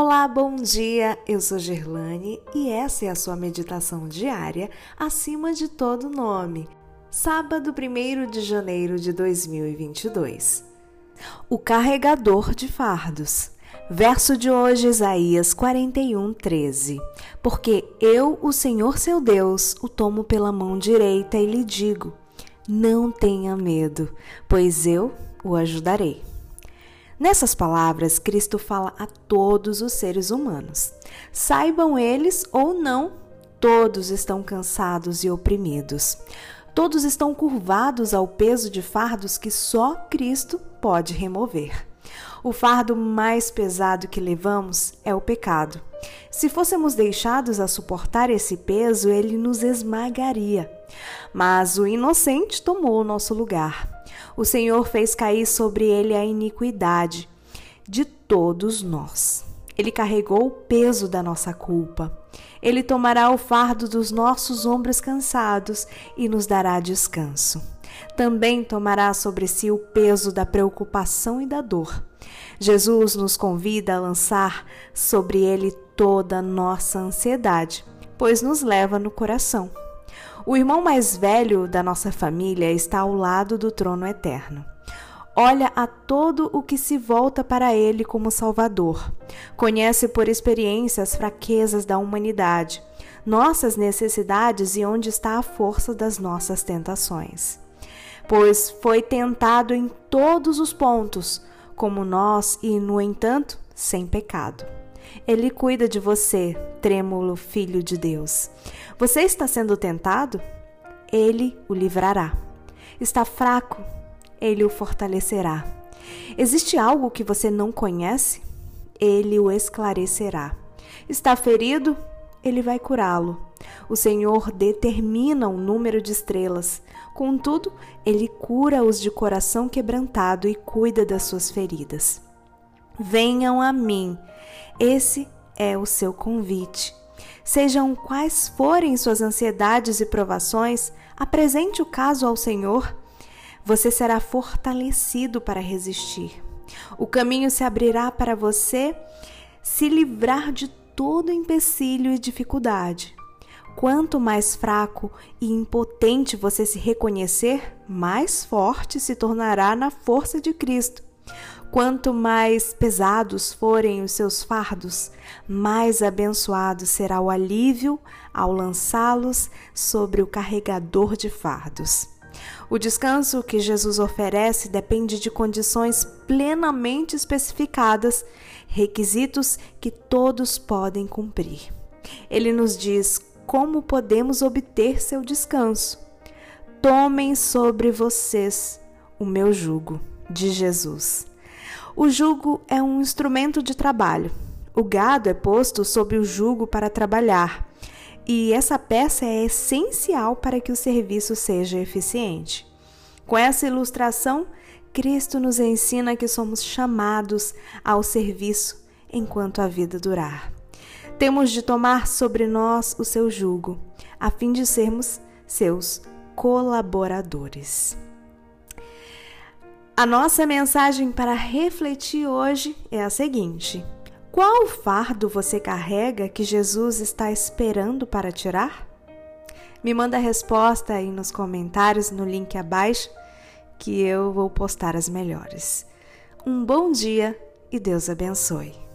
Olá, bom dia. Eu sou Gerlane e essa é a sua meditação diária acima de todo nome. Sábado 1 de janeiro de 2022. O carregador de fardos. Verso de hoje, Isaías 41, 13. Porque eu, o Senhor seu Deus, o tomo pela mão direita e lhe digo: Não tenha medo, pois eu o ajudarei. Nessas palavras, Cristo fala a todos os seres humanos. Saibam eles ou não, todos estão cansados e oprimidos. Todos estão curvados ao peso de fardos que só Cristo pode remover. O fardo mais pesado que levamos é o pecado. Se fôssemos deixados a suportar esse peso, ele nos esmagaria. Mas o inocente tomou o nosso lugar. O Senhor fez cair sobre ele a iniquidade de todos nós. Ele carregou o peso da nossa culpa. Ele tomará o fardo dos nossos ombros cansados e nos dará descanso. Também tomará sobre si o peso da preocupação e da dor. Jesus nos convida a lançar sobre ele toda a nossa ansiedade, pois nos leva no coração. O irmão mais velho da nossa família está ao lado do trono eterno. Olha a todo o que se volta para ele como Salvador. Conhece por experiência as fraquezas da humanidade, nossas necessidades e onde está a força das nossas tentações. Pois foi tentado em todos os pontos, como nós, e, no entanto, sem pecado. Ele cuida de você, trêmulo filho de Deus. Você está sendo tentado? Ele o livrará. Está fraco? Ele o fortalecerá. Existe algo que você não conhece? Ele o esclarecerá. Está ferido? Ele vai curá-lo. O Senhor determina o número de estrelas. Contudo, ele cura os de coração quebrantado e cuida das suas feridas. Venham a mim. Esse é o seu convite. Sejam quais forem suas ansiedades e provações, apresente o caso ao Senhor. Você será fortalecido para resistir. O caminho se abrirá para você se livrar de todo empecilho e dificuldade. Quanto mais fraco e impotente você se reconhecer, mais forte se tornará na força de Cristo. Quanto mais pesados forem os seus fardos, mais abençoado será o alívio ao lançá-los sobre o carregador de fardos. O descanso que Jesus oferece depende de condições plenamente especificadas, requisitos que todos podem cumprir. Ele nos diz como podemos obter seu descanso. Tomem sobre vocês o meu jugo, de Jesus. O jugo é um instrumento de trabalho. O gado é posto sob o jugo para trabalhar, e essa peça é essencial para que o serviço seja eficiente. Com essa ilustração, Cristo nos ensina que somos chamados ao serviço enquanto a vida durar. Temos de tomar sobre nós o seu jugo, a fim de sermos seus colaboradores. A nossa mensagem para refletir hoje é a seguinte: qual fardo você carrega que Jesus está esperando para tirar? Me manda a resposta aí nos comentários no link abaixo que eu vou postar as melhores. Um bom dia e Deus abençoe.